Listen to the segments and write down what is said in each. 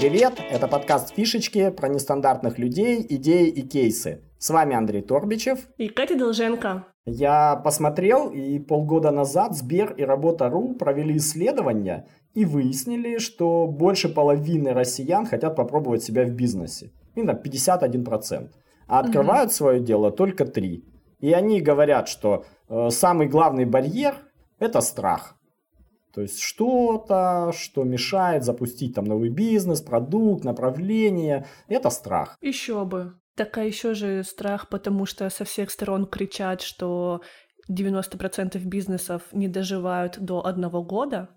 Привет, это подкаст «Фишечки» про нестандартных людей, идеи и кейсы. С вами Андрей Торбичев. И Катя Долженко. Я посмотрел, и полгода назад Сбер и Работа.ру провели исследование и выяснили, что больше половины россиян хотят попробовать себя в бизнесе. Именно 51%. А открывают угу. свое дело только 3%. И они говорят, что э, самый главный барьер – это страх. То есть что-то, что мешает запустить там новый бизнес, продукт, направление, это страх. Еще бы. Так а еще же страх, потому что со всех сторон кричат, что 90% бизнесов не доживают до одного года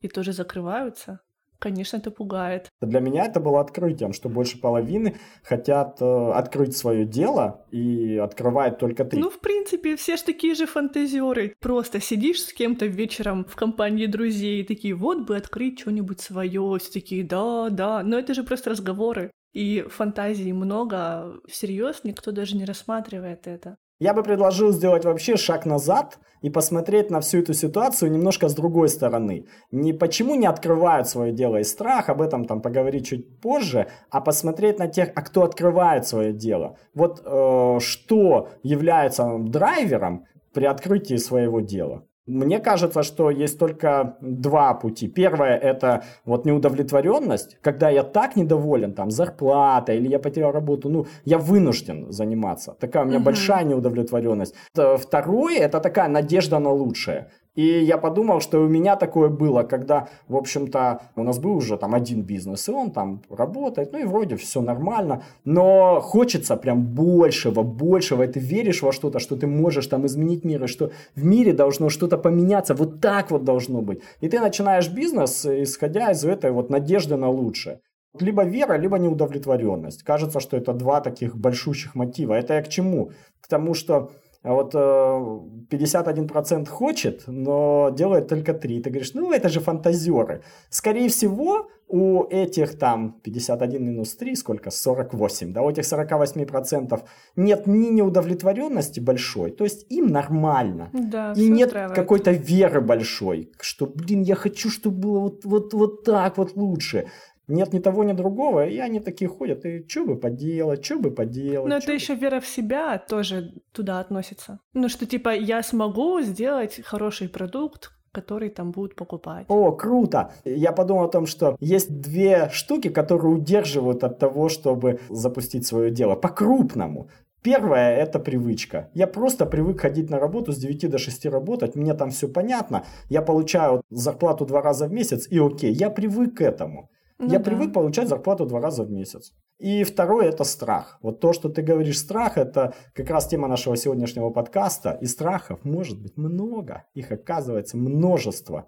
и тоже закрываются. Конечно, это пугает. Для меня это было открытием, что больше половины хотят э, открыть свое дело и открывают только три. Ну, в принципе, все же такие же фантазеры. Просто сидишь с кем-то вечером в компании друзей, и такие, вот бы открыть что-нибудь свое, все такие, да, да. Но это же просто разговоры. И фантазий много, всерьез никто даже не рассматривает это. Я бы предложил сделать вообще шаг назад и посмотреть на всю эту ситуацию немножко с другой стороны. Не почему не открывают свое дело из страха, об этом там поговорить чуть позже, а посмотреть на тех, а кто открывает свое дело. Вот э, что является драйвером при открытии своего дела. Мне кажется, что есть только два пути. Первое – это вот неудовлетворенность, когда я так недоволен, там, зарплатой, или я потерял работу, ну, я вынужден заниматься. Такая у меня угу. большая неудовлетворенность. Второе – это такая надежда на лучшее. И я подумал, что у меня такое было, когда, в общем-то, у нас был уже там один бизнес, и он там работает, ну и вроде все нормально, но хочется прям большего, большего, и ты веришь во что-то, что ты можешь там изменить мир, и что в мире должно что-то поменяться, вот так вот должно быть. И ты начинаешь бизнес, исходя из этой вот надежды на лучшее. Либо вера, либо неудовлетворенность. Кажется, что это два таких большущих мотива. Это я к чему? К тому, что а вот 51% э, хочет, но делает только 3. Ты говоришь, ну это же фантазеры. Скорее всего, у этих там 51 минус 3, сколько? 48. Да, у этих 48% нет ни неудовлетворенности большой, то есть им нормально. Да, и нет какой-то веры большой, что, блин, я хочу, чтобы было вот, вот, вот так вот лучше нет ни того, ни другого, и они такие ходят, и что бы поделать, что бы поделать. Но это бы... еще вера в себя тоже туда относится. Ну, что типа я смогу сделать хороший продукт, который там будут покупать. О, круто! Я подумал о том, что есть две штуки, которые удерживают от того, чтобы запустить свое дело по-крупному. Первое – это привычка. Я просто привык ходить на работу с 9 до 6 работать, мне там все понятно, я получаю зарплату два раза в месяц, и окей, я привык к этому. Ну, я да. привык получать зарплату два раза в месяц. И второе это страх. Вот то, что ты говоришь страх, это как раз тема нашего сегодняшнего подкаста. И страхов может быть много. Их оказывается множество.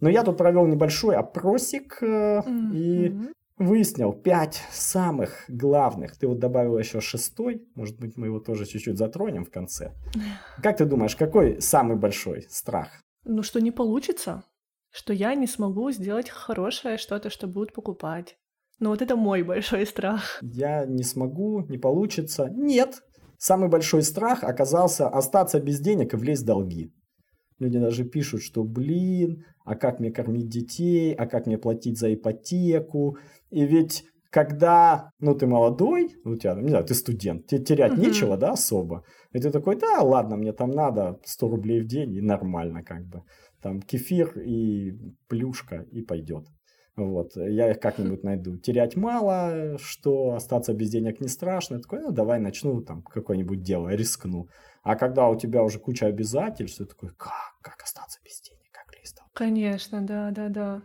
Но я тут провел небольшой опросик mm-hmm. и выяснил пять самых главных. Ты вот добавил еще шестой. Может быть, мы его тоже чуть-чуть затронем в конце. Как ты думаешь, какой самый большой страх? Ну, что не получится что я не смогу сделать хорошее что-то, что будут покупать. Но вот это мой большой страх. Я не смогу, не получится. Нет. Самый большой страх оказался остаться без денег и влезть в долги. Люди даже пишут, что блин, а как мне кормить детей, а как мне платить за ипотеку. И ведь когда, ну, ты молодой, у тебя, не знаю, ты студент, тебе терять uh-huh. нечего, да, особо. И ты такой, да, ладно, мне там надо 100 рублей в день, и нормально как бы там кефир и плюшка, и пойдет. Вот, я их как-нибудь найду. Терять мало, что остаться без денег не страшно. Я такой, ну, давай начну там какое-нибудь дело, рискну. А когда у тебя уже куча обязательств, ты такой, как, как остаться без денег, как листал? Конечно, да, да, да.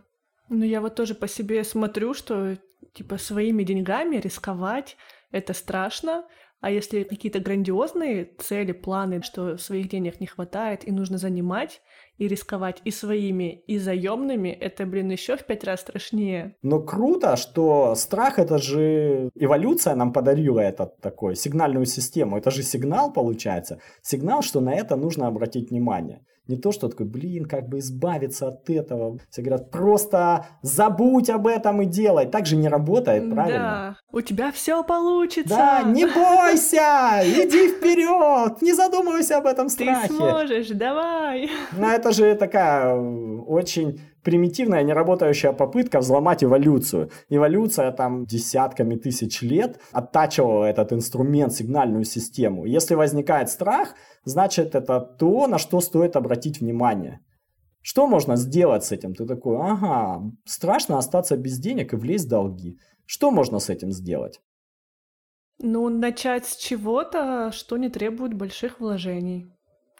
Ну, я вот тоже по себе смотрю, что, типа, своими деньгами рисковать — это страшно, а если какие-то грандиозные цели, планы, что своих денег не хватает и нужно занимать, и рисковать и своими, и заемными, это, блин, еще в пять раз страшнее. Но круто, что страх это же эволюция нам подарила этот такой сигнальную систему. Это же сигнал получается. Сигнал, что на это нужно обратить внимание. Не то, что такой, блин, как бы избавиться от этого. Все говорят, просто забудь об этом и делай. Так же не работает, правильно? Да, у тебя все получится. Да, не бойся иди вперед, не задумывайся об этом страхе. Ты сможешь, давай. Но это же такая очень примитивная, неработающая попытка взломать эволюцию. Эволюция там десятками тысяч лет оттачивала этот инструмент, сигнальную систему. Если возникает страх, значит это то, на что стоит обратить внимание. Что можно сделать с этим? Ты такой, ага, страшно остаться без денег и влезть в долги. Что можно с этим сделать? Ну, начать с чего-то, что не требует больших вложений.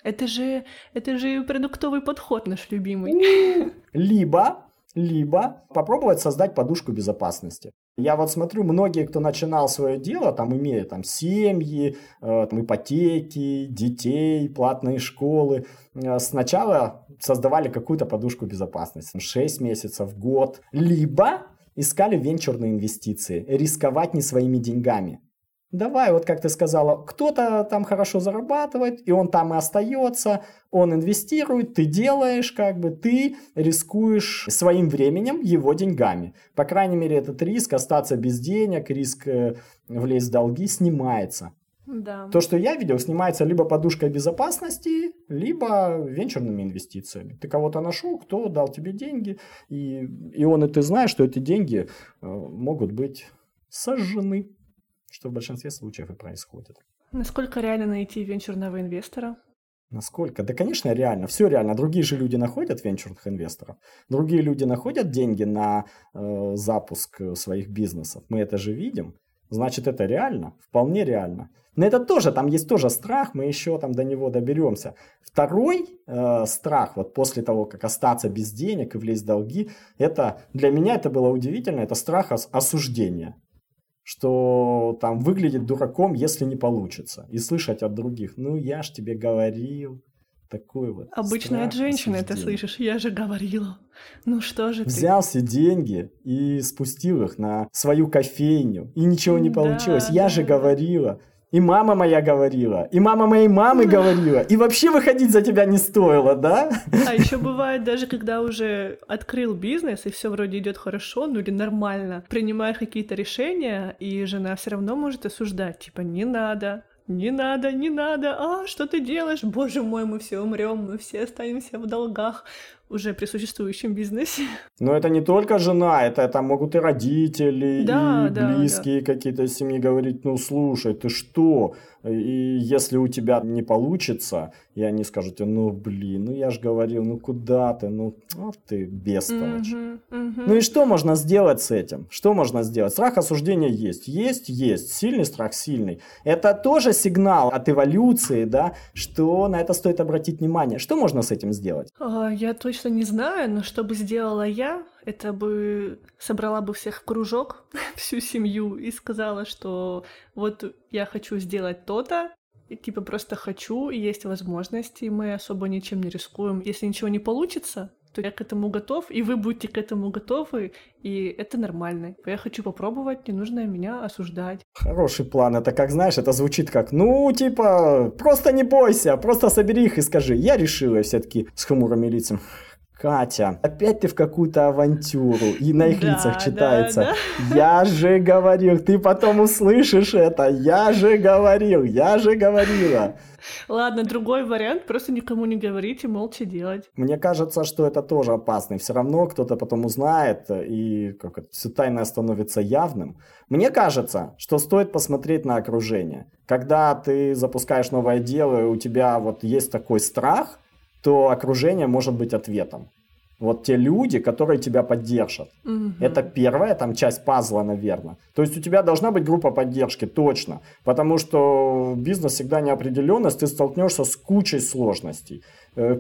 Это же, это же продуктовый подход наш любимый. Либо, либо попробовать создать подушку безопасности. Я вот смотрю, многие, кто начинал свое дело, там имея там семьи, э, там, ипотеки, детей, платные школы, э, сначала создавали какую-то подушку безопасности, 6 месяцев, год, либо искали венчурные инвестиции, рисковать не своими деньгами. Давай, вот как ты сказала, кто-то там хорошо зарабатывает, и он там и остается, он инвестирует, ты делаешь, как бы ты рискуешь своим временем, его деньгами. По крайней мере, этот риск остаться без денег, риск э, влезть в долги снимается. Да. То, что я видел, снимается либо подушкой безопасности, либо венчурными инвестициями. Ты кого-то нашел, кто дал тебе деньги, и, и он и ты знаешь, что эти деньги э, могут быть сожжены что в большинстве случаев и происходит. Насколько реально найти венчурного инвестора? Насколько? Да, конечно, реально. Все реально. Другие же люди находят венчурных инвесторов. Другие люди находят деньги на э, запуск своих бизнесов. Мы это же видим. Значит, это реально. Вполне реально. Но это тоже, там есть тоже страх, мы еще там до него доберемся. Второй э, страх, вот после того, как остаться без денег и влезть в долги, это для меня это было удивительно, это страх осуждения что там выглядит дураком, если не получится. И слышать от других, ну я ж тебе говорил, такой вот. Обычно от женщины это слышишь, я же говорила. Ну что же ты? Взял все деньги и спустил их на свою кофейню, и ничего не получилось. Да, я да, же говорила. И мама моя говорила, и мама моей мамы говорила, и вообще выходить за тебя не стоило, да? А еще бывает даже, когда уже открыл бизнес, и все вроде идет хорошо, ну или нормально, принимаешь какие-то решения, и жена все равно может осуждать, типа, не надо, не надо, не надо, а что ты делаешь? Боже мой, мы все умрем, мы все останемся в долгах уже при существующем бизнесе. Но это не только жена, это там могут и родители, да, и да, близкие да. какие-то семьи говорить, ну слушай, ты что? И если у тебя не получится, и они скажут, ну блин, ну я же говорил, ну куда ты, ну вот ты бестолочь. Угу, угу. Ну и что можно сделать с этим? Что можно сделать? Страх осуждения есть, есть, есть, сильный страх, сильный. Это тоже сигнал от эволюции, да, что на это стоит обратить внимание. Что можно с этим сделать? А, я точно не знаю, но что бы сделала я, это бы собрала бы всех в кружок, всю семью, и сказала, что вот я хочу сделать то-то, и типа просто хочу, и есть возможности, и мы особо ничем не рискуем. Если ничего не получится, то я к этому готов, и вы будете к этому готовы, и это нормально. Я хочу попробовать, не нужно меня осуждать. Хороший план. Это как, знаешь, это звучит как, ну, типа, просто не бойся, просто собери их и скажи. Я решила все-таки с хмурыми лицами. Катя, опять ты в какую-то авантюру, и на их да, лицах читается. Да, да. Я же говорил, ты потом услышишь это. Я же говорил, я же говорила. Ладно, другой вариант, просто никому не говорить и молча делать. Мне кажется, что это тоже опасно. Все равно кто-то потом узнает, и как это, все тайное становится явным. Мне кажется, что стоит посмотреть на окружение. Когда ты запускаешь новое дело, и у тебя вот есть такой страх, то окружение может быть ответом. Вот те люди, которые тебя поддержат. Угу. Это первая там часть пазла, наверное. То есть у тебя должна быть группа поддержки, точно. Потому что бизнес всегда неопределенность, ты столкнешься с кучей сложностей,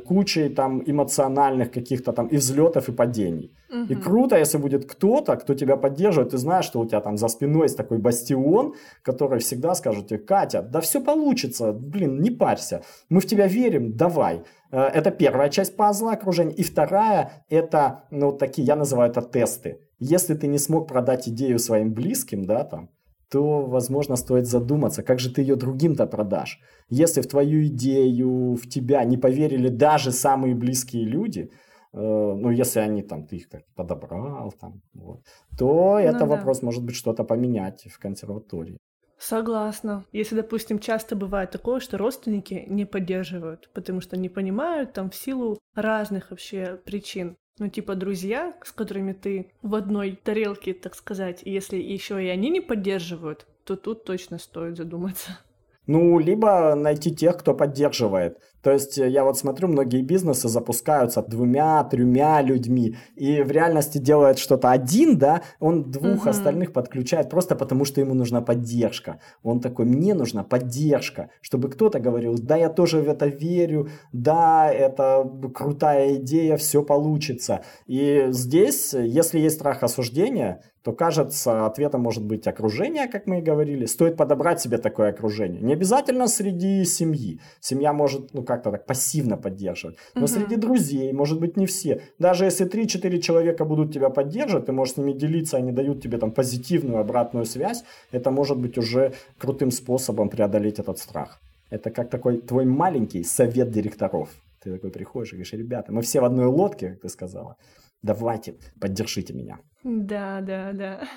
кучей там эмоциональных каких-то там и взлетов, и падений. Угу. И круто, если будет кто-то, кто тебя поддерживает, ты знаешь, что у тебя там за спиной есть такой бастион, который всегда скажет тебе, Катя, да все получится, блин, не парься, мы в тебя верим, давай. Э, это первая часть пазла окружения. И вторая, это, ну, такие, я называю это тесты. Если ты не смог продать идею своим близким, да, там, то, возможно, стоит задуматься, как же ты ее другим-то продашь. Если в твою идею, в тебя не поверили даже самые близкие люди, э, ну, если они там, ты их как подобрал, там, вот, то ну, это да. вопрос, может быть, что-то поменять в консерватории. Согласна. Если, допустим, часто бывает такое, что родственники не поддерживают, потому что не понимают там в силу разных вообще причин. Ну, типа друзья, с которыми ты в одной тарелке, так сказать, если еще и они не поддерживают, то тут точно стоит задуматься. Ну, либо найти тех, кто поддерживает. То есть э, я вот смотрю, многие бизнесы запускаются двумя, тремя людьми, и в реальности делает что-то один, да, он двух угу. остальных подключает просто потому, что ему нужна поддержка. Он такой, мне нужна поддержка, чтобы кто-то говорил, да, я тоже в это верю, да, это крутая идея, все получится. И здесь, если есть страх осуждения, то, кажется, ответом может быть окружение, как мы и говорили. Стоит подобрать себе такое окружение. Не обязательно среди семьи. Семья может, ну, как-то так пассивно поддерживать. Но угу. среди друзей, может быть, не все. Даже если 3-4 человека будут тебя поддерживать, ты можешь с ними делиться, они дают тебе там позитивную обратную связь, это может быть уже крутым способом преодолеть этот страх. Это как такой твой маленький совет директоров. Ты такой приходишь и говоришь, ребята, мы все в одной лодке, как ты сказала. Давайте, поддержите меня. Да, да, да.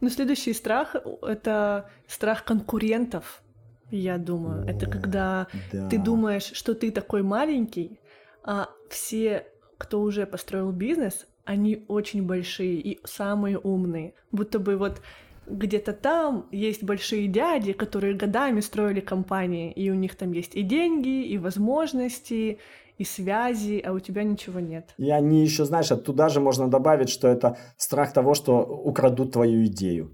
Но следующий страх — это страх конкурентов, я думаю. О, это когда да. ты думаешь, что ты такой маленький, а все, кто уже построил бизнес, они очень большие и самые умные. Будто бы вот где-то там есть большие дяди, которые годами строили компании, и у них там есть и деньги, и возможности, и связи, а у тебя ничего нет. И они еще, знаешь, оттуда же можно добавить, что это страх того, что украдут твою идею.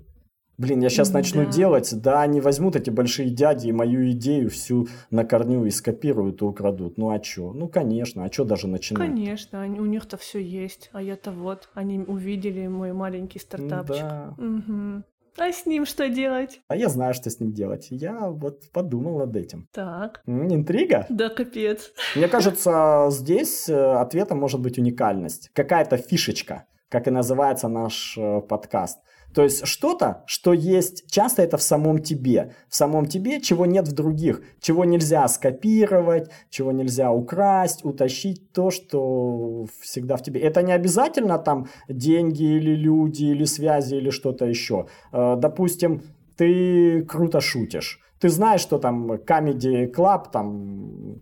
Блин, я сейчас начну да. делать, да, они возьмут эти большие дяди и мою идею всю на корню и скопируют и украдут. Ну а чё? Ну конечно, а чё даже начинать? Конечно, они, у них-то все есть, а я-то вот, они увидели мой маленький стартапчик. Да. Угу. А с ним что делать? А я знаю, что с ним делать. Я вот подумал над этим. Так. Интрига? Да, капец. Мне кажется, здесь э, ответом может быть уникальность. Какая-то фишечка, как и называется наш э, подкаст. То есть что-то, что есть, часто это в самом тебе. В самом тебе, чего нет в других. Чего нельзя скопировать, чего нельзя украсть, утащить. То, что всегда в тебе. Это не обязательно там деньги или люди, или связи, или что-то еще. Э, допустим, ты круто шутишь. Ты знаешь, что там Comedy Club, там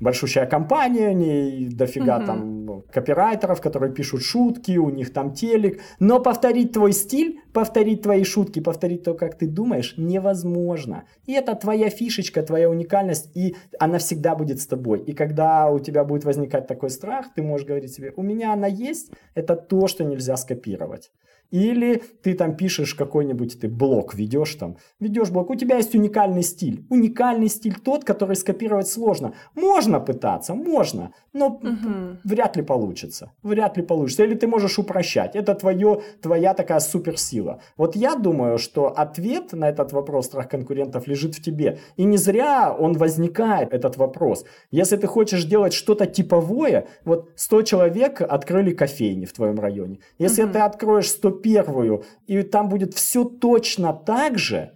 большущая компания, не дофига угу. там копирайтеров, которые пишут шутки, у них там телек. Но повторить твой стиль, повторить твои шутки, повторить то, как ты думаешь, невозможно. И это твоя фишечка, твоя уникальность, и она всегда будет с тобой. И когда у тебя будет возникать такой страх, ты можешь говорить себе, у меня она есть, это то, что нельзя скопировать. Или ты там пишешь какой-нибудь, ты блог ведешь там, ведешь блог, у тебя есть уникальный стиль. Уникальный стиль тот, который скопировать сложно. Можно пытаться, можно, но угу. вряд ли получится. Вряд ли получится. Или ты можешь упрощать. Это твое, твоя такая суперсила. Вот я думаю, что ответ на этот вопрос страх конкурентов лежит в тебе. И не зря он возникает, этот вопрос. Если ты хочешь делать что-то типовое, вот 100 человек открыли кофейни в твоем районе. Если угу. ты откроешь 100 первую, и там будет все точно так же,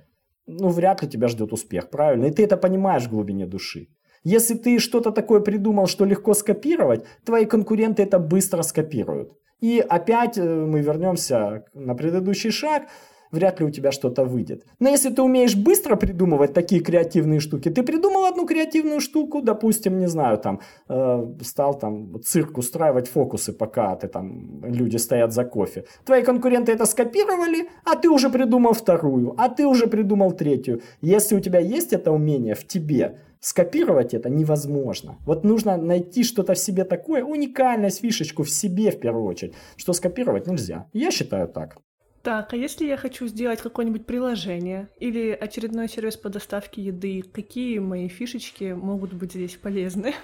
ну, вряд ли тебя ждет успех, правильно? И ты это понимаешь в глубине души. Если ты что-то такое придумал, что легко скопировать, твои конкуренты это быстро скопируют. И опять э, мы вернемся на предыдущий шаг вряд ли у тебя что-то выйдет. Но если ты умеешь быстро придумывать такие креативные штуки, ты придумал одну креативную штуку, допустим, не знаю, там, э, стал там цирк устраивать фокусы, пока ты там, люди стоят за кофе. Твои конкуренты это скопировали, а ты уже придумал вторую, а ты уже придумал третью. Если у тебя есть это умение в тебе, скопировать это невозможно. Вот нужно найти что-то в себе такое, уникальность, фишечку в себе в первую очередь, что скопировать нельзя. Я считаю так. Так, а если я хочу сделать какое-нибудь приложение или очередной сервис по доставке еды, какие мои фишечки могут быть здесь полезны?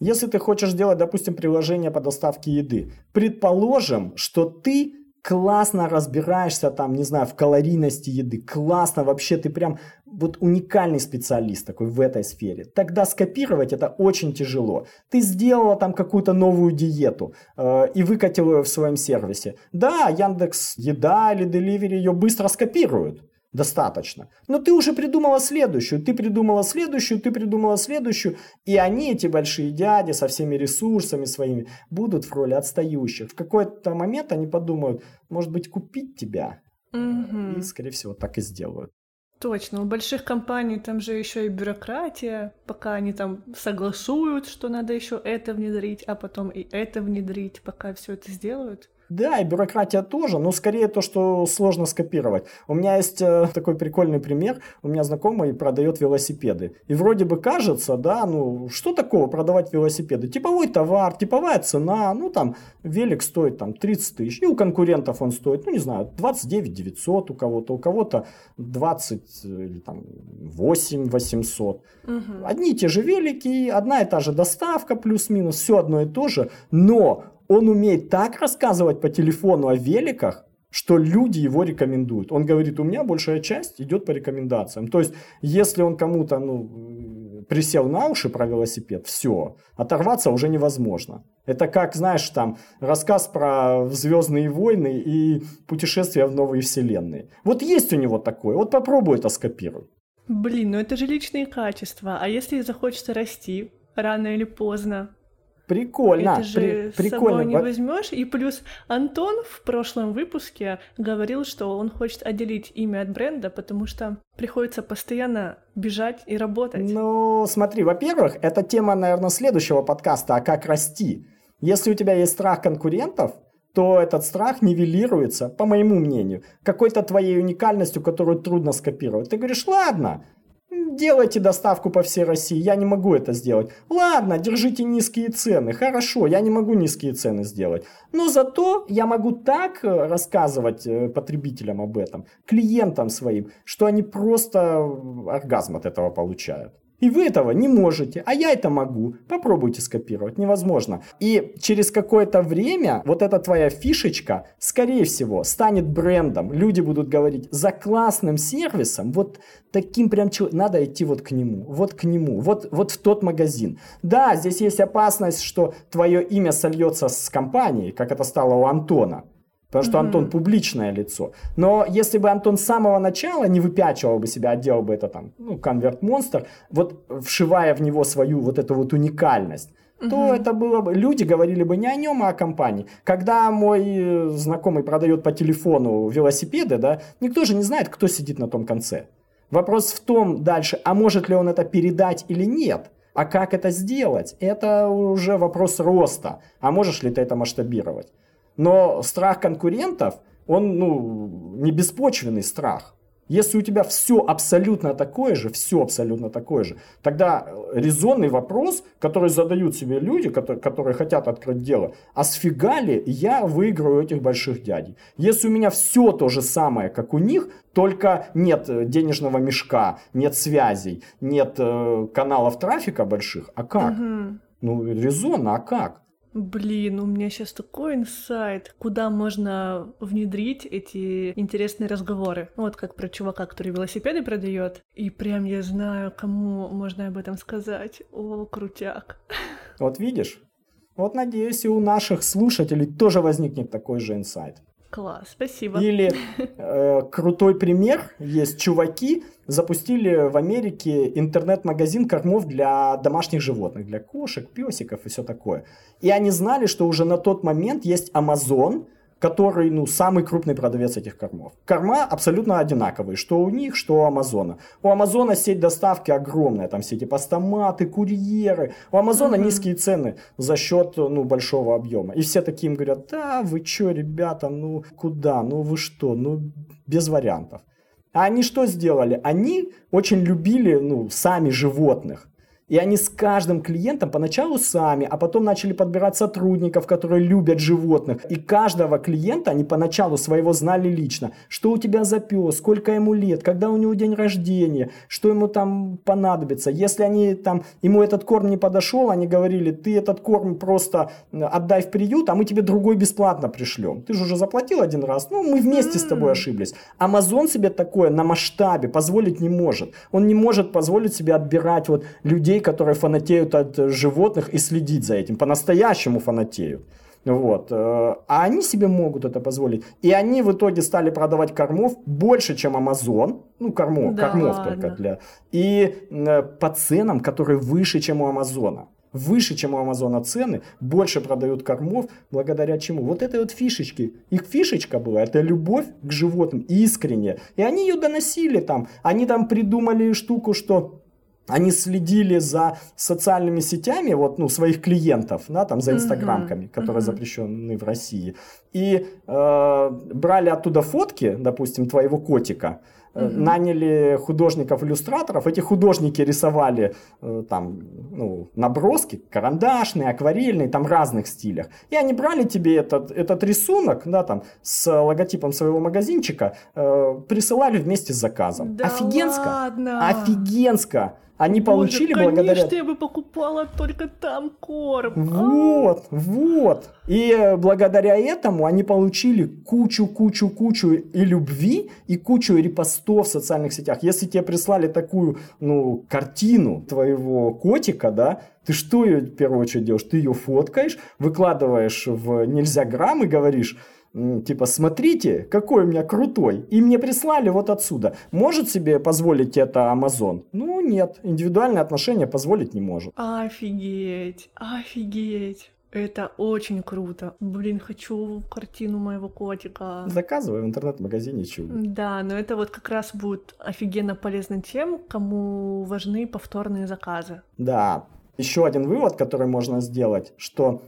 Если ты хочешь сделать, допустим, приложение по доставке еды, предположим, что ты классно разбираешься там, не знаю, в калорийности еды, классно вообще, ты прям вот уникальный специалист такой в этой сфере. Тогда скопировать это очень тяжело. Ты сделала там какую-то новую диету э, и выкатила ее в своем сервисе. Да, Яндекс Еда или Delivery ее быстро скопируют достаточно. Но ты уже придумала следующую, ты придумала следующую, ты придумала следующую, и они, эти большие дяди, со всеми ресурсами своими, будут в роли отстающих. В какой-то момент они подумают, может быть, купить тебя, угу. и, скорее всего, так и сделают. Точно, у больших компаний там же еще и бюрократия, пока они там согласуют, что надо еще это внедрить, а потом и это внедрить, пока все это сделают. Да, и бюрократия тоже, но скорее то, что сложно скопировать. У меня есть э, такой прикольный пример. У меня знакомый продает велосипеды. И вроде бы кажется, да, ну что такого продавать велосипеды? Типовой товар, типовая цена, ну там велик стоит там 30 тысяч. И у конкурентов он стоит, ну не знаю, 29 900 у кого-то, у кого-то 20 или там 8 800. Угу. Одни и те же велики, одна и та же доставка плюс-минус, все одно и то же. Но он умеет так рассказывать по телефону о великах, что люди его рекомендуют. Он говорит, у меня большая часть идет по рекомендациям. То есть, если он кому-то ну, присел на уши про велосипед, все, оторваться уже невозможно. Это как, знаешь, там рассказ про Звездные войны и путешествия в новые вселенные. Вот есть у него такое, вот попробуй это скопируй. Блин, ну это же личные качества. А если захочется расти рано или поздно? Прикольно. Это же при, прикольно. не возьмешь. И плюс Антон в прошлом выпуске говорил, что он хочет отделить имя от бренда, потому что приходится постоянно бежать и работать. Ну, смотри, во-первых, это тема, наверное, следующего подкаста, а как расти. Если у тебя есть страх конкурентов, то этот страх нивелируется, по моему мнению, какой-то твоей уникальностью, которую трудно скопировать. Ты говоришь, ладно, делайте доставку по всей России, я не могу это сделать. Ладно, держите низкие цены, хорошо, я не могу низкие цены сделать. Но зато я могу так э, рассказывать э, потребителям об этом, клиентам своим, что они просто оргазм от этого получают. И вы этого не можете, а я это могу. Попробуйте скопировать, невозможно. И через какое-то время вот эта твоя фишечка, скорее всего, станет брендом. Люди будут говорить, за классным сервисом, вот таким прям, надо идти вот к нему, вот к нему, вот, вот в тот магазин. Да, здесь есть опасность, что твое имя сольется с компанией, как это стало у Антона. Потому что mm-hmm. Антон публичное лицо. Но если бы Антон с самого начала не выпячивал бы себя, а делал бы это там, ну, конверт монстр, вот вшивая в него свою вот эту вот уникальность, то угу. это было бы... Люди говорили бы не о нем, а о компании. Когда мой э, знакомый продает по телефону велосипеды, да, никто же не знает, кто сидит на том конце. Вопрос в том дальше, а может ли он это передать или нет. А как это сделать? Это уже вопрос роста. А можешь ли ты это масштабировать? Но страх конкурентов, он ну, не беспочвенный страх. Если у тебя все абсолютно такое же, все абсолютно такое же, тогда резонный вопрос, который задают себе люди, которые, которые хотят открыть дело, а сфига ли я выиграю этих больших дядей? Если у меня все то же самое, как у них, только нет денежного мешка, нет связей, нет э, каналов трафика больших, а как? Угу. Ну, резонно, а как? Блин, у меня сейчас такой инсайт, куда можно внедрить эти интересные разговоры. Вот как про чувака, который велосипеды продает. И прям я знаю, кому можно об этом сказать. О, крутяк. Вот видишь? Вот надеюсь, и у наших слушателей тоже возникнет такой же инсайт. Класс, спасибо. Или э, крутой пример, есть чуваки, запустили в Америке интернет-магазин кормов для домашних животных, для кошек, песиков и все такое. И они знали, что уже на тот момент есть Amazon, который, ну, самый крупный продавец этих кормов. Корма абсолютно одинаковые, что у них, что у Амазона. У Амазона сеть доставки огромная, там все эти постаматы, курьеры. У Амазона mm-hmm. низкие цены за счет, ну, большого объема. И все такие им говорят, да, вы что, ребята, ну, куда, ну, вы что, ну, без вариантов. А они что сделали? Они очень любили, ну, сами животных. И они с каждым клиентом поначалу сами, а потом начали подбирать сотрудников, которые любят животных. И каждого клиента они поначалу своего знали лично. Что у тебя за пес, сколько ему лет, когда у него день рождения, что ему там понадобится. Если они там, ему этот корм не подошел, они говорили, ты этот корм просто отдай в приют, а мы тебе другой бесплатно пришлем. Ты же уже заплатил один раз, ну мы вместе с тобой ошиблись. Амазон себе такое на масштабе позволить не может. Он не может позволить себе отбирать вот людей, которые фанатеют от животных и следить за этим, по-настоящему фанатеют. Вот. Э, а они себе могут это позволить. И они в итоге стали продавать кормов больше, чем Amazon. Ну, кормов, да, кормов только для. И э, по ценам, которые выше, чем у Амазона. выше, чем у Амазона цены, больше продают кормов, благодаря чему? Вот этой вот фишечки. Их фишечка была, это любовь к животным, искренне. И они ее доносили там. Они там придумали штуку, что они следили за социальными сетями вот, ну, своих клиентов, да, там, за инстаграмками, uh-huh. которые uh-huh. запрещены в России. И э, брали оттуда фотки, допустим, твоего котика, Uh-huh. наняли художников-иллюстраторов, эти художники рисовали э, там, ну, наброски, карандашные, акварельные, там разных стилях. И они брали тебе этот, этот рисунок, да, там, с логотипом своего магазинчика, э, присылали вместе с заказом. Да офигенско! Ладно. Офигенско! Они Боже, получили конечно, благодаря... Конечно, я бы покупала только там корм. Вот, а вот. И э, благодаря этому они получили кучу-кучу-кучу и любви, и кучу репостов в социальных сетях. Если тебе прислали такую, ну, картину твоего котика, да, ты что ее в первую очередь делаешь? Ты ее фоткаешь, выкладываешь в нельзя грамм и говоришь, типа, смотрите, какой у меня крутой. И мне прислали вот отсюда. Может себе позволить это Amazon? Ну, нет. Индивидуальные отношения позволить не может. Офигеть, офигеть. Это очень круто. Блин, хочу картину моего котика. Заказывай в интернет-магазине чего. Да, но это вот как раз будет офигенно полезно тем, кому важны повторные заказы. Да. Еще один вывод, который можно сделать, что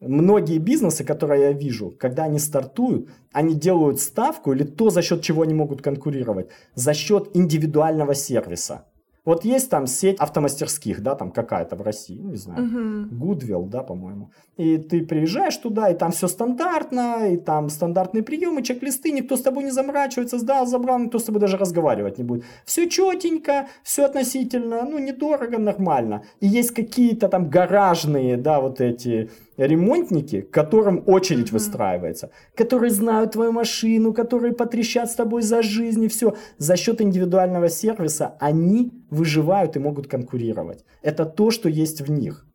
Многие бизнесы, которые я вижу, когда они стартуют, они делают ставку или то, за счет чего они могут конкурировать, за счет индивидуального сервиса. Вот есть там сеть автомастерских, да, там какая-то в России, не знаю, Гудвилл, uh-huh. да, по-моему. И ты приезжаешь туда, и там все стандартно, и там стандартные приемы, чек-листы, никто с тобой не заморачивается, сдал, забрал, никто с тобой даже разговаривать не будет. Все четенько, все относительно, ну, недорого, нормально. И есть какие-то там гаражные, да, вот эти ремонтники, которым очередь mm-hmm. выстраивается, которые знают твою машину, которые потрещат с тобой за жизнь и все. За счет индивидуального сервиса они выживают и могут конкурировать. Это то, что есть в них.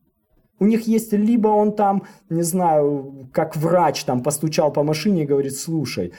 У них есть либо он там, не знаю, как врач там постучал по машине и говорит, слушай,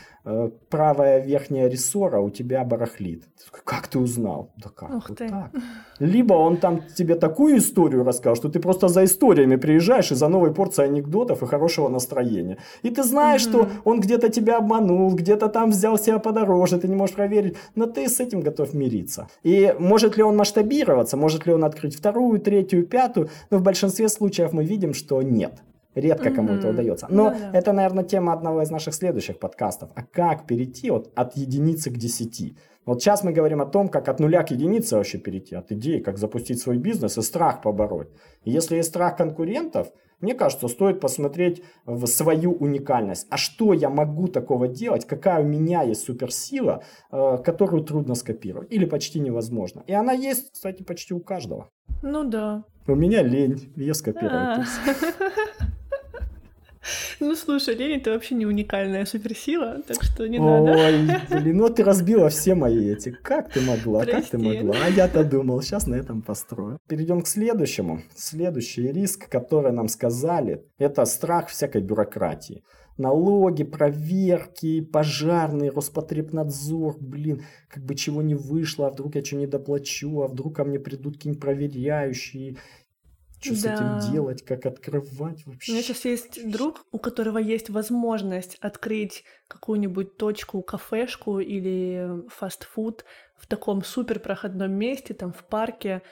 правая верхняя рессора у тебя барахлит. Как ты узнал? Да как? Ух вот ты. так. Либо он там тебе такую историю рассказал, что ты просто за историями приезжаешь и за новой порцией анекдотов и хорошего настроения. И ты знаешь, угу. что он где-то тебя обманул, где-то там взял себя подороже, ты не можешь проверить, но ты с этим готов мириться. И может ли он масштабироваться, может ли он открыть вторую, третью, пятую, но в большинстве случаев мы видим, что нет. Редко mm-hmm. кому это удается. Но ну, да. это, наверное, тема одного из наших следующих подкастов. А как перейти вот от единицы к десяти? Вот сейчас мы говорим о том, как от нуля к единице вообще перейти, от идеи, как запустить свой бизнес и страх побороть. И если есть страх конкурентов, мне кажется, стоит посмотреть в свою уникальность. А что я могу такого делать? Какая у меня есть суперсила, э, которую трудно скопировать или почти невозможно? И она есть, кстати, почти у каждого. Ну да. У меня лень ее скопировать. Ну, слушай, лень — это вообще не уникальная суперсила, так что не надо. Ой, блин, ну ты разбила все мои эти. Как ты могла, Прости. как ты могла? А я-то думал, сейчас на этом построю. Перейдем к следующему. Следующий риск, который нам сказали, это страх всякой бюрократии. Налоги, проверки, пожарный, Роспотребнадзор, блин, как бы чего не вышло, а вдруг я что не доплачу, а вдруг ко мне придут какие-нибудь проверяющие, что да. с этим делать, как открывать вообще. У меня сейчас есть друг, у которого есть возможность открыть какую-нибудь точку, кафешку или фастфуд в таком супер проходном месте, там в парке.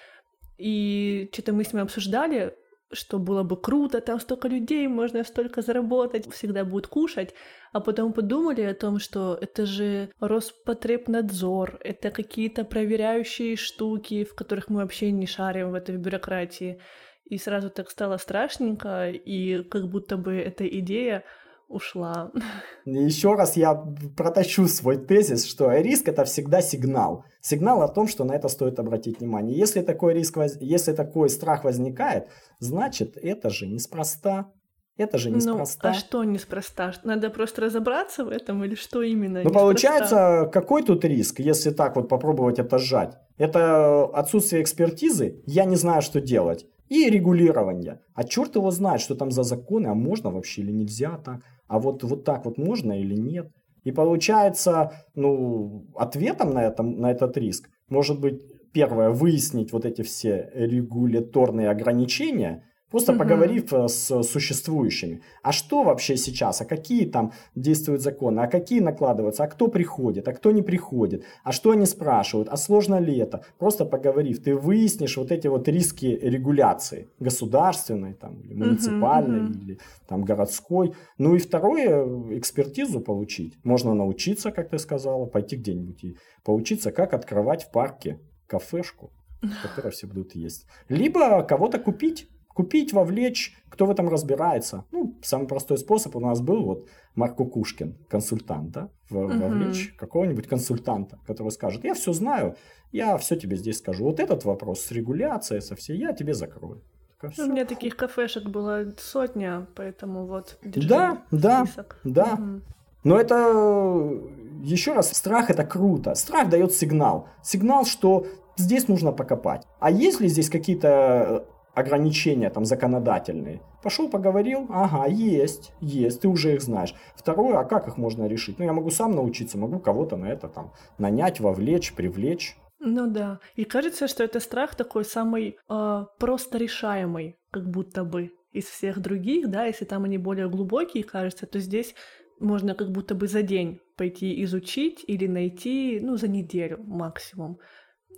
И что-то мы с ним обсуждали, что было бы круто, там столько людей, можно столько заработать, всегда будут кушать. А потом подумали о том, что это же Роспотребнадзор, это какие-то проверяющие штуки, в которых мы вообще не шарим в этой бюрократии и сразу так стало страшненько, и как будто бы эта идея ушла. Еще раз я протащу свой тезис, что риск это всегда сигнал. Сигнал о том, что на это стоит обратить внимание. Если такой риск, если такой страх возникает, значит это же неспроста. Это же неспроста. Ну, а что неспроста? Надо просто разобраться в этом или что именно? Ну, получается, какой тут риск, если так вот попробовать это сжать? Это отсутствие экспертизы, я не знаю, что делать и регулирование. А черт его знает, что там за законы, а можно вообще или нельзя так, а вот, вот так вот можно или нет. И получается, ну, ответом на, этом, на этот риск может быть, первое, выяснить вот эти все регуляторные ограничения, Просто угу. поговорив э, с существующими. А что вообще сейчас? А какие там действуют законы? А какие накладываются? А кто приходит? А кто не приходит? А что они спрашивают? А сложно ли это? Просто поговорив, ты выяснишь вот эти вот риски регуляции государственной, там, или муниципальной, угу, или там городской. Ну и второе, экспертизу получить. Можно научиться, как ты сказала, пойти где-нибудь и поучиться, как открывать в парке кафешку, в которой все будут есть. Либо кого-то купить Купить, вовлечь, кто в этом разбирается. Ну, самый простой способ у нас был вот Марко Кукушкин, консультант, да, вовлечь угу. какого-нибудь консультанта, который скажет, я все знаю, я все тебе здесь скажу. Вот этот вопрос с регуляцией, со всей, я тебе закрою. У меня таких кафешек было сотня, поэтому вот. Да, да, список. да. Угу. Но это еще раз, страх это круто. Страх дает сигнал. Сигнал, что здесь нужно покопать. А если здесь какие-то ограничения там законодательные. Пошел, поговорил, ага, есть, есть, ты уже их знаешь. Второе, а как их можно решить? Ну, я могу сам научиться, могу кого-то на это там нанять, вовлечь, привлечь. Ну да. И кажется, что это страх такой самый э, просто решаемый, как будто бы из всех других, да, если там они более глубокие, кажется, то здесь можно как будто бы за день пойти изучить или найти, ну, за неделю максимум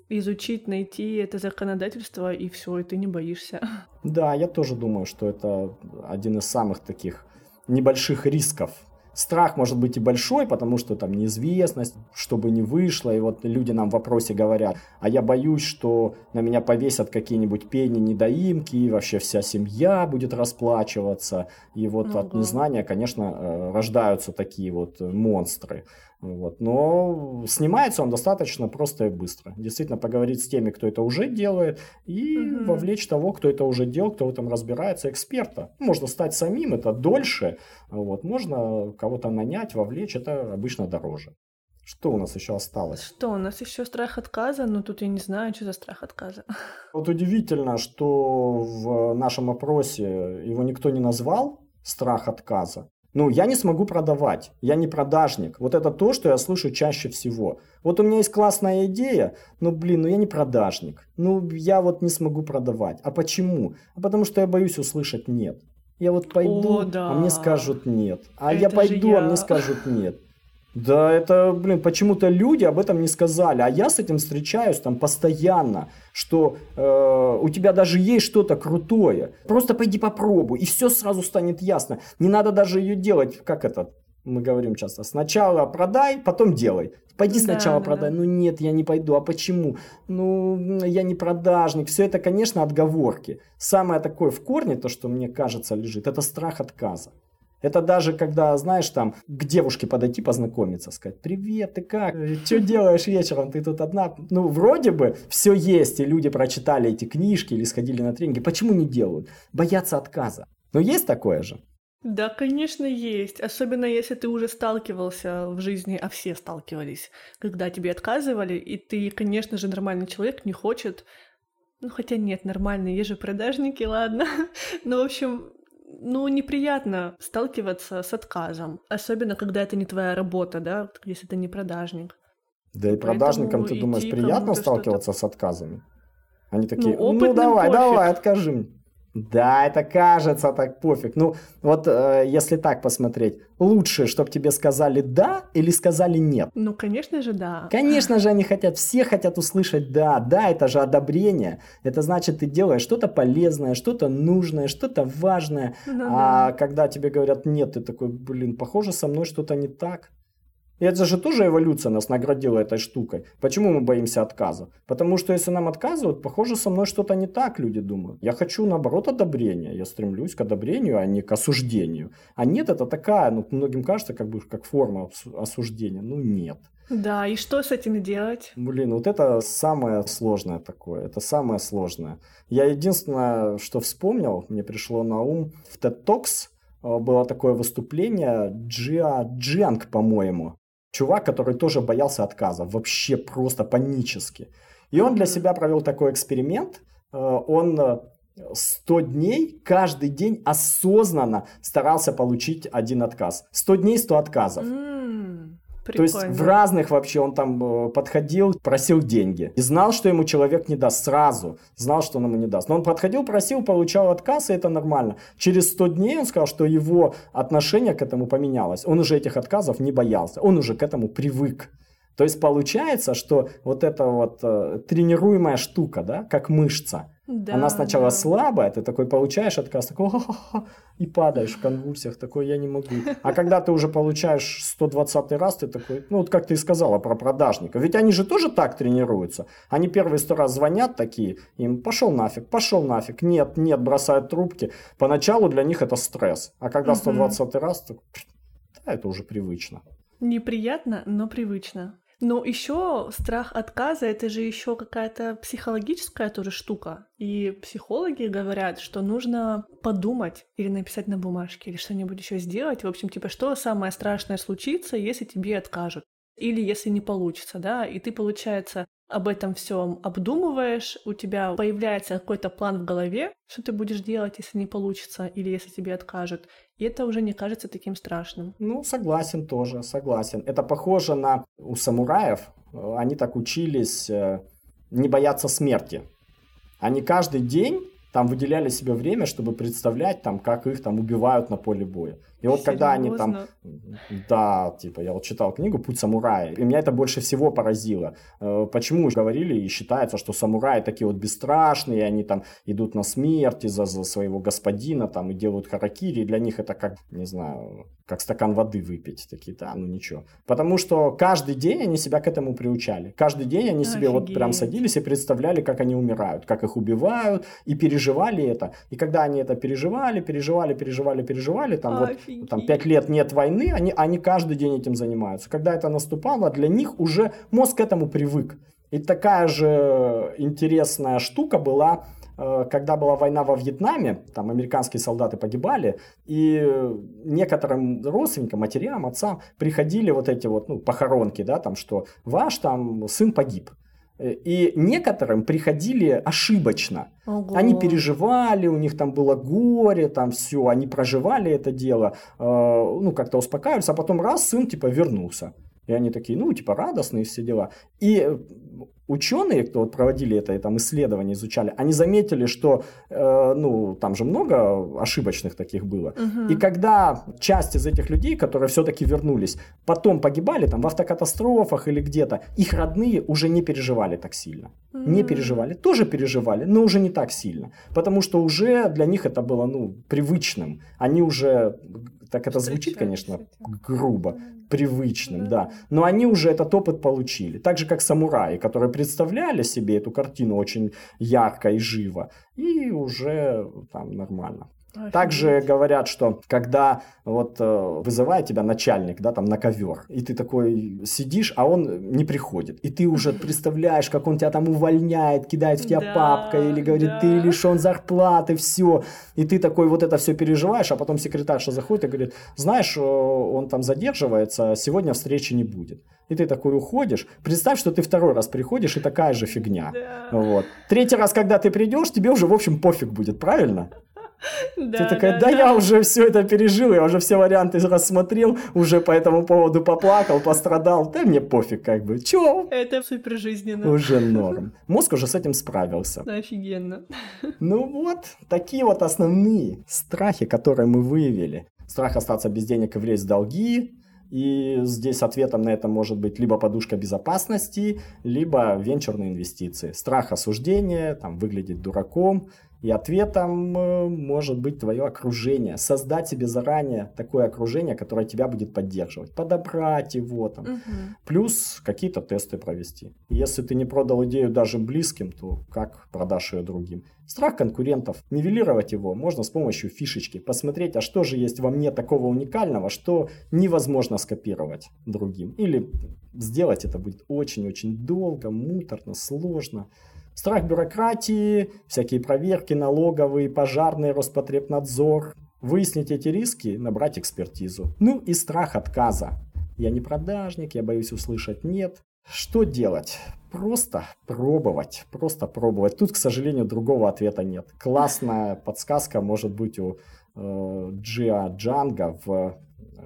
изучить, найти это законодательство, и все, и ты не боишься. Да, я тоже думаю, что это один из самых таких небольших рисков. Страх может быть и большой, потому что там неизвестность, чтобы не вышло. И вот люди нам в вопросе говорят, а я боюсь, что на меня повесят какие-нибудь пени недоимки, и вообще вся семья будет расплачиваться. И вот ага. от незнания, конечно, э, рождаются такие вот монстры. Вот. Но снимается он достаточно просто и быстро. Действительно, поговорить с теми, кто это уже делает, и угу. вовлечь того, кто это уже делал, кто в этом разбирается, эксперта. Можно стать самим, это дольше. Вот. Можно кого-то нанять, вовлечь, это обычно дороже. Что у нас еще осталось? Что, у нас еще страх отказа? Ну, тут я не знаю, что за страх отказа. Вот удивительно, что в нашем опросе его никто не назвал, страх отказа. Ну, я не смогу продавать, я не продажник. Вот это то, что я слышу чаще всего. Вот у меня есть классная идея, но, блин, ну я не продажник. Ну, я вот не смогу продавать. А почему? А потому что я боюсь услышать «нет». Я вот пойду, О, да. а мне скажут «нет». А это я пойду, я. а мне скажут «нет». Да, это, блин, почему-то люди об этом не сказали, а я с этим встречаюсь там постоянно, что э, у тебя даже есть что-то крутое, просто пойди попробуй, и все сразу станет ясно. Не надо даже ее делать, как это, мы говорим часто, сначала продай, потом делай. Пойди сначала да, продай. Да. Ну нет, я не пойду. А почему? Ну, я не продажник. Все это, конечно, отговорки. Самое такое в корне, то, что мне кажется лежит, это страх отказа. Это даже когда, знаешь, там к девушке подойти познакомиться, сказать, привет, ты как? Что делаешь вечером? Ты тут одна? Ну, вроде бы все есть, и люди прочитали эти книжки или сходили на тренинги. Почему не делают? Боятся отказа. Но есть такое же? Да, конечно, есть. Особенно если ты уже сталкивался в жизни, а все сталкивались, когда тебе отказывали, и ты, конечно же, нормальный человек не хочет ну, хотя нет, нормальные, есть же продажники, ладно. Ну, в общем, ну, неприятно сталкиваться с отказом, особенно когда это не твоя работа, да, если ты не продажник. Да и продажникам, ты думаешь, приятно сталкиваться с отказами? Они такие, ну, ну давай, давай, откажи мне. Да, это кажется так пофиг. Ну, вот э, если так посмотреть, лучше, чтобы тебе сказали да или сказали нет? Ну, конечно же, да. Конечно же, они хотят, все хотят услышать да. Да, это же одобрение. Это значит, ты делаешь что-то полезное, что-то нужное, что-то важное. Ну, а да. когда тебе говорят нет, ты такой, блин, похоже, со мной что-то не так. И это же тоже эволюция нас наградила этой штукой. Почему мы боимся отказа? Потому что если нам отказывают, похоже, со мной что-то не так, люди думают. Я хочу, наоборот, одобрения. Я стремлюсь к одобрению, а не к осуждению. А нет, это такая, ну, многим кажется, как бы, как форма осуждения. Ну, нет. Да, и что с этим делать? Блин, вот это самое сложное такое. Это самое сложное. Я единственное, что вспомнил, мне пришло на ум, в TED Talks э, было такое выступление Джиа Джанг, по-моему чувак, который тоже боялся отказа, вообще просто панически. И он для себя провел такой эксперимент. Э, он 100 э, дней, каждый день осознанно старался получить один отказ. 100 дней, 100 отказов. Прикольно. То есть в разных вообще он там э, подходил, просил деньги. И знал, что ему человек не даст сразу. Знал, что он ему не даст. Но он подходил, просил, получал отказ, и это нормально. Через 100 дней он сказал, что его отношение к этому поменялось. Он уже этих отказов не боялся. Он уже к этому привык. То есть получается, что вот эта вот э, тренируемая штука, да, как мышца, да, она сначала да. слабая, ты такой получаешь отказ, такой и падаешь в конвульсиях, такой я не могу. А когда ты уже получаешь 120 раз, ты такой, ну вот как ты и сказала про продажников, ведь они же тоже так тренируются. Они первые сто раз звонят такие, им пошел нафиг, пошел нафиг, нет, нет, бросают трубки. Поначалу для них это стресс, а когда 120 раз, то да, это уже привычно. Неприятно, но привычно. Но еще страх отказа это же еще какая-то психологическая тоже штука. И психологи говорят, что нужно подумать или написать на бумажке, или что-нибудь еще сделать. В общем, типа, что самое страшное случится, если тебе откажут или если не получится, да, и ты, получается, об этом всем обдумываешь, у тебя появляется какой-то план в голове, что ты будешь делать, если не получится, или если тебе откажут. И это уже не кажется таким страшным. Ну, согласен тоже, согласен. Это похоже на у самураев. Э, они так учились э, не бояться смерти. Они каждый день там выделяли себе время, чтобы представлять, там, как их там убивают на поле боя. И вот Серьезно? когда они там, да, типа, я вот читал книгу «Путь самурая», и меня это больше всего поразило. Э, почему говорили и считается, что самураи такие вот бесстрашные, они там идут на смерть из-за за своего господина, там, и делают харакири, и для них это как, не знаю, как стакан воды выпить. Такие, да, ну ничего. Потому что каждый день они себя к этому приучали. Каждый день они себе вот прям садились и представляли, как они умирают, как их убивают, и переживали это. И когда они это переживали, переживали, переживали, переживали, там Офигеть. вот там пять лет нет войны, они, они каждый день этим занимаются. Когда это наступало, для них уже мозг к этому привык. И такая же интересная штука была, э, когда была война во Вьетнаме, там американские солдаты погибали, и некоторым родственникам, матерям, отцам приходили вот эти вот ну, похоронки, да, там, что ваш там сын погиб. Э, и некоторым приходили ошибочно. Ого. Они переживали, у них там было горе, там все, они проживали это дело, э, ну, как-то успокаивались, а потом раз, сын, типа, вернулся. И они такие, ну, типа, радостные все дела. И ученые, кто вот проводили это там исследование, изучали, они заметили, что, э, ну, там же много ошибочных таких было. Угу. И когда часть из этих людей, которые все-таки вернулись, потом погибали там в автокатастрофах или где-то, их родные уже не переживали так сильно. Угу. Не переживали, тоже переживали, но уже не так сильно. Потому что уже для них это было, ну, привычным. Они уже так это звучит, конечно, грубо, привычным, да. Но они уже этот опыт получили. Так же, как самураи, которые представляли себе эту картину очень ярко и живо. И уже там нормально. Офигеть. Также говорят, что когда вот э, вызывает тебя начальник, да, там на ковер, и ты такой сидишь, а он не приходит, и ты уже представляешь, как он тебя там увольняет, кидает в тебя да, папкой или говорит, да. ты лишен зарплаты, все, и ты такой вот это все переживаешь, а потом секретарша заходит и говорит, знаешь, э, он там задерживается, сегодня встречи не будет. И ты такой уходишь. Представь, что ты второй раз приходишь, и такая же фигня. Да. Вот. Третий раз, когда ты придешь, тебе уже, в общем, пофиг будет, правильно? Да, Ты такая, да, да, да, я уже все это пережил, я уже все варианты рассмотрел, уже по этому поводу поплакал, пострадал. Да мне пофиг, как бы. Чё? Это супер жизненно. Уже норм. Мозг уже с этим справился. Офигенно. Ну вот, такие вот основные страхи, которые мы выявили. Страх остаться без денег и влезть в долги, и здесь ответом на это может быть либо подушка безопасности, либо венчурные инвестиции. Страх осуждения, там, выглядеть дураком, и ответом э, может быть твое окружение. Создать себе заранее такое окружение, которое тебя будет поддерживать. Подобрать его там. Угу. Плюс какие-то тесты провести. Если ты не продал идею даже близким, то как продашь ее другим? Страх конкурентов. Нивелировать его можно с помощью фишечки. Посмотреть, а что же есть во мне такого уникального, что невозможно скопировать другим. Или сделать это будет очень-очень долго, муторно, сложно. Страх бюрократии, всякие проверки, налоговые, пожарные, Роспотребнадзор. Выяснить эти риски, набрать экспертизу. Ну и страх отказа. Я не продажник, я боюсь услышать нет. Что делать? Просто пробовать, просто пробовать. Тут, к сожалению, другого ответа нет. Классная подсказка может быть у э, Джиа Джанга в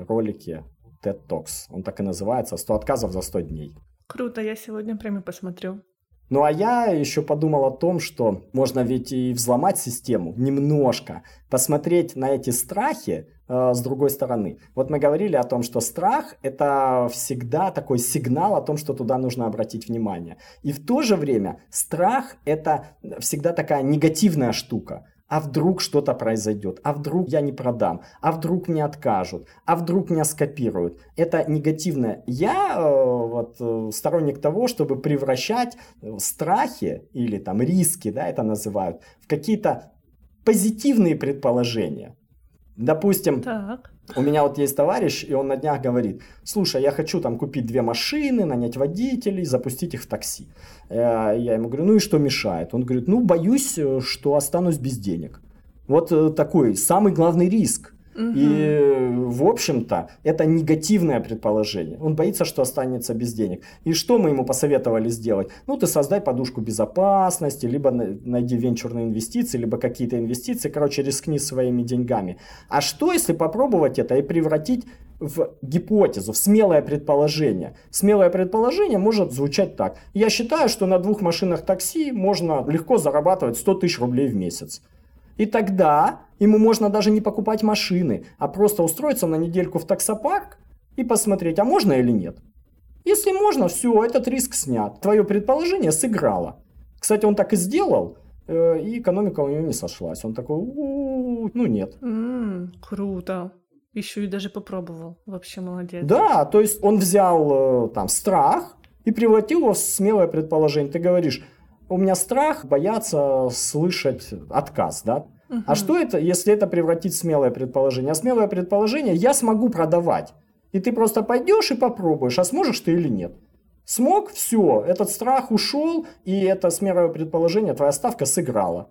ролике TED Talks. Он так и называется «100 отказов за 100 дней». Круто, я сегодня прямо посмотрю. Ну а я еще подумал о том, что можно ведь и взломать систему немножко, посмотреть на эти страхи э, с другой стороны. Вот мы говорили о том, что страх это всегда такой сигнал о том, что туда нужно обратить внимание. И в то же время страх это всегда такая негативная штука а вдруг что-то произойдет, а вдруг я не продам, а вдруг мне откажут, а вдруг меня скопируют. Это негативное. Я э, вот, э, сторонник того, чтобы превращать э, страхи или там риски, да, это называют, в какие-то позитивные предположения. Допустим, так. у меня вот есть товарищ, и он на днях говорит, слушай, я хочу там купить две машины, нанять водителей, запустить их в такси. Э, я ему говорю, ну и что мешает? Он говорит, ну боюсь, э, что останусь без денег. Вот э, такой самый главный риск. И, в общем-то, это негативное предположение. Он боится, что останется без денег. И что мы ему посоветовали сделать? Ну, ты создай подушку безопасности, либо найди венчурные инвестиции, либо какие-то инвестиции. Короче, рискни своими деньгами. А что, если попробовать это и превратить в гипотезу, в смелое предположение. Смелое предположение может звучать так. Я считаю, что на двух машинах такси можно легко зарабатывать 100 тысяч рублей в месяц. И тогда ему можно даже не покупать машины, а просто устроиться на недельку в таксопарк и посмотреть, а можно или нет. Если можно, все, этот риск снят. Твое предположение сыграло. Кстати, он так и сделал, э, и экономика у него не сошлась. Он такой, у-у-у, ну нет. Mm, круто. Еще и даже попробовал. Вообще молодец. Да, то есть он взял э, там страх и превратил его в смелое предположение. Ты говоришь, у меня страх бояться слышать отказ, да? А что это, если это превратить в смелое предположение? А смелое предположение я смогу продавать. И ты просто пойдешь и попробуешь, а сможешь ты или нет. Смог, все, этот страх ушел, и это смелое предположение, твоя ставка сыграла.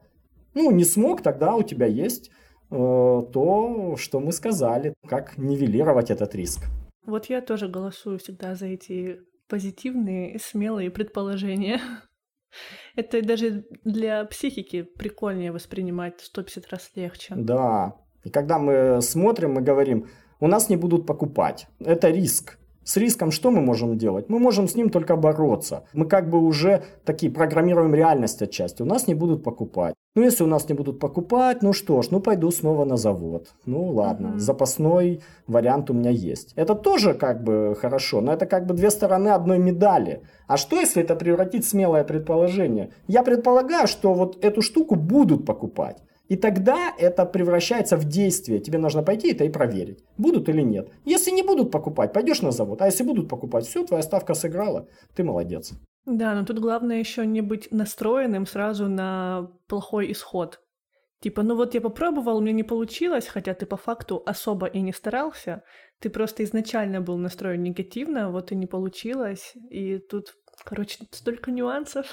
Ну, не смог, тогда у тебя есть э, то, что мы сказали, как нивелировать этот риск. Вот я тоже голосую всегда за эти позитивные, смелые предположения. Это даже для психики прикольнее воспринимать 150 раз легче. Да. И когда мы смотрим, мы говорим, у нас не будут покупать. Это риск. С риском что мы можем делать? Мы можем с ним только бороться. Мы как бы уже такие программируем реальность отчасти. У нас не будут покупать. Ну, если у нас не будут покупать, ну что ж, ну пойду снова на завод. Ну ладно, uh-huh. запасной вариант у меня есть. Это тоже как бы хорошо, но это как бы две стороны одной медали. А что если это превратить в смелое предположение? Я предполагаю, что вот эту штуку будут покупать. И тогда это превращается в действие. Тебе нужно пойти это и проверить, будут или нет. Если не будут покупать, пойдешь на завод. А если будут покупать, все, твоя ставка сыграла, ты молодец. Да, но тут главное еще не быть настроенным сразу на плохой исход. Типа, ну вот я попробовал, меня не получилось, хотя ты по факту особо и не старался. Ты просто изначально был настроен негативно, вот и не получилось. И тут, короче, столько нюансов.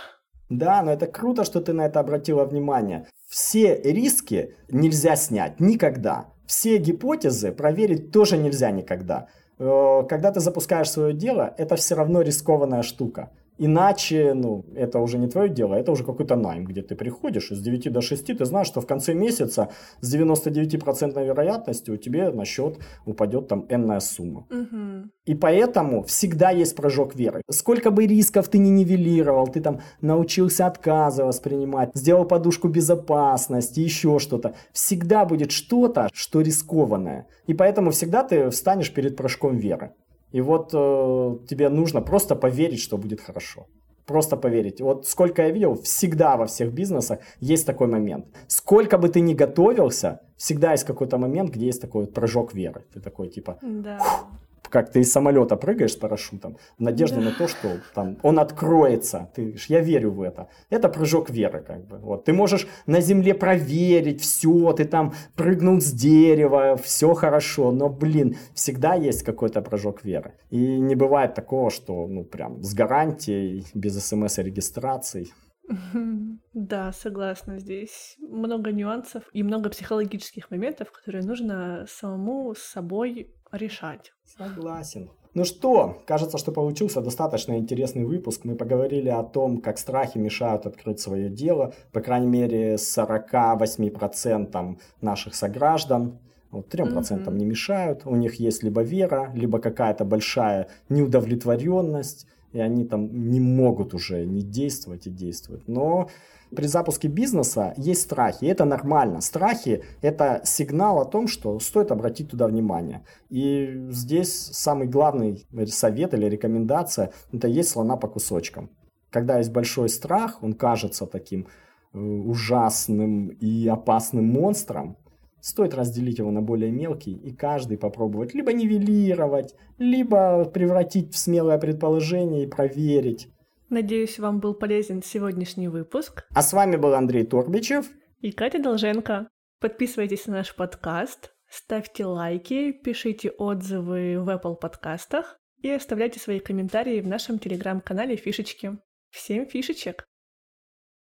Да, но это круто, что ты на это обратила внимание. Все риски нельзя снять никогда. Все гипотезы проверить тоже нельзя никогда. Э, когда ты запускаешь свое дело, это все равно рискованная штука. Иначе, ну, это уже не твое дело, это уже какой-то найм, где ты приходишь с 9 до 6, ты знаешь, что в конце месяца с 99% вероятностью у тебя на счет упадет там энная сумма. Угу. И поэтому всегда есть прыжок веры. Сколько бы рисков ты не нивелировал, ты там научился отказы воспринимать, сделал подушку безопасности, еще что-то, всегда будет что-то, что рискованное. И поэтому всегда ты встанешь перед прыжком веры. И вот э, тебе нужно просто поверить, что будет хорошо. Просто поверить. Вот сколько я видел, всегда во всех бизнесах есть такой момент. Сколько бы ты ни готовился, всегда есть какой-то момент, где есть такой вот прыжок веры. Ты такой типа, да как ты из самолета прыгаешь с парашютом, в надежде на то, что там он откроется. Ты, я верю в это. Это прыжок веры, как бы. Вот. Ты можешь на земле проверить все, ты там прыгнул с дерева, все хорошо, но, блин, всегда есть какой-то прыжок веры. И не бывает такого, что, ну, прям с гарантией, без смс-регистрации. Да, согласна. Здесь много нюансов и много психологических моментов, которые нужно самому с собой решать. Согласен. Ну что, кажется, что получился достаточно интересный выпуск. Мы поговорили о том, как страхи мешают открыть свое дело, по крайней мере, 48% наших сограждан. Вот 3% mm-hmm. не мешают, у них есть либо вера, либо какая-то большая неудовлетворенность, и они там не могут уже не действовать и действовать. Но при запуске бизнеса есть страхи, и это нормально. Страхи – это сигнал о том, что стоит обратить туда внимание. И здесь самый главный совет или рекомендация – это есть слона по кусочкам. Когда есть большой страх, он кажется таким э, ужасным и опасным монстром, стоит разделить его на более мелкие и каждый попробовать либо нивелировать, либо превратить в смелое предположение и проверить. Надеюсь, вам был полезен сегодняшний выпуск. А с вами был Андрей Торбичев и Катя Долженко. Подписывайтесь на наш подкаст, ставьте лайки, пишите отзывы в Apple подкастах и оставляйте свои комментарии в нашем телеграм-канале Фишечки. Всем фишечек!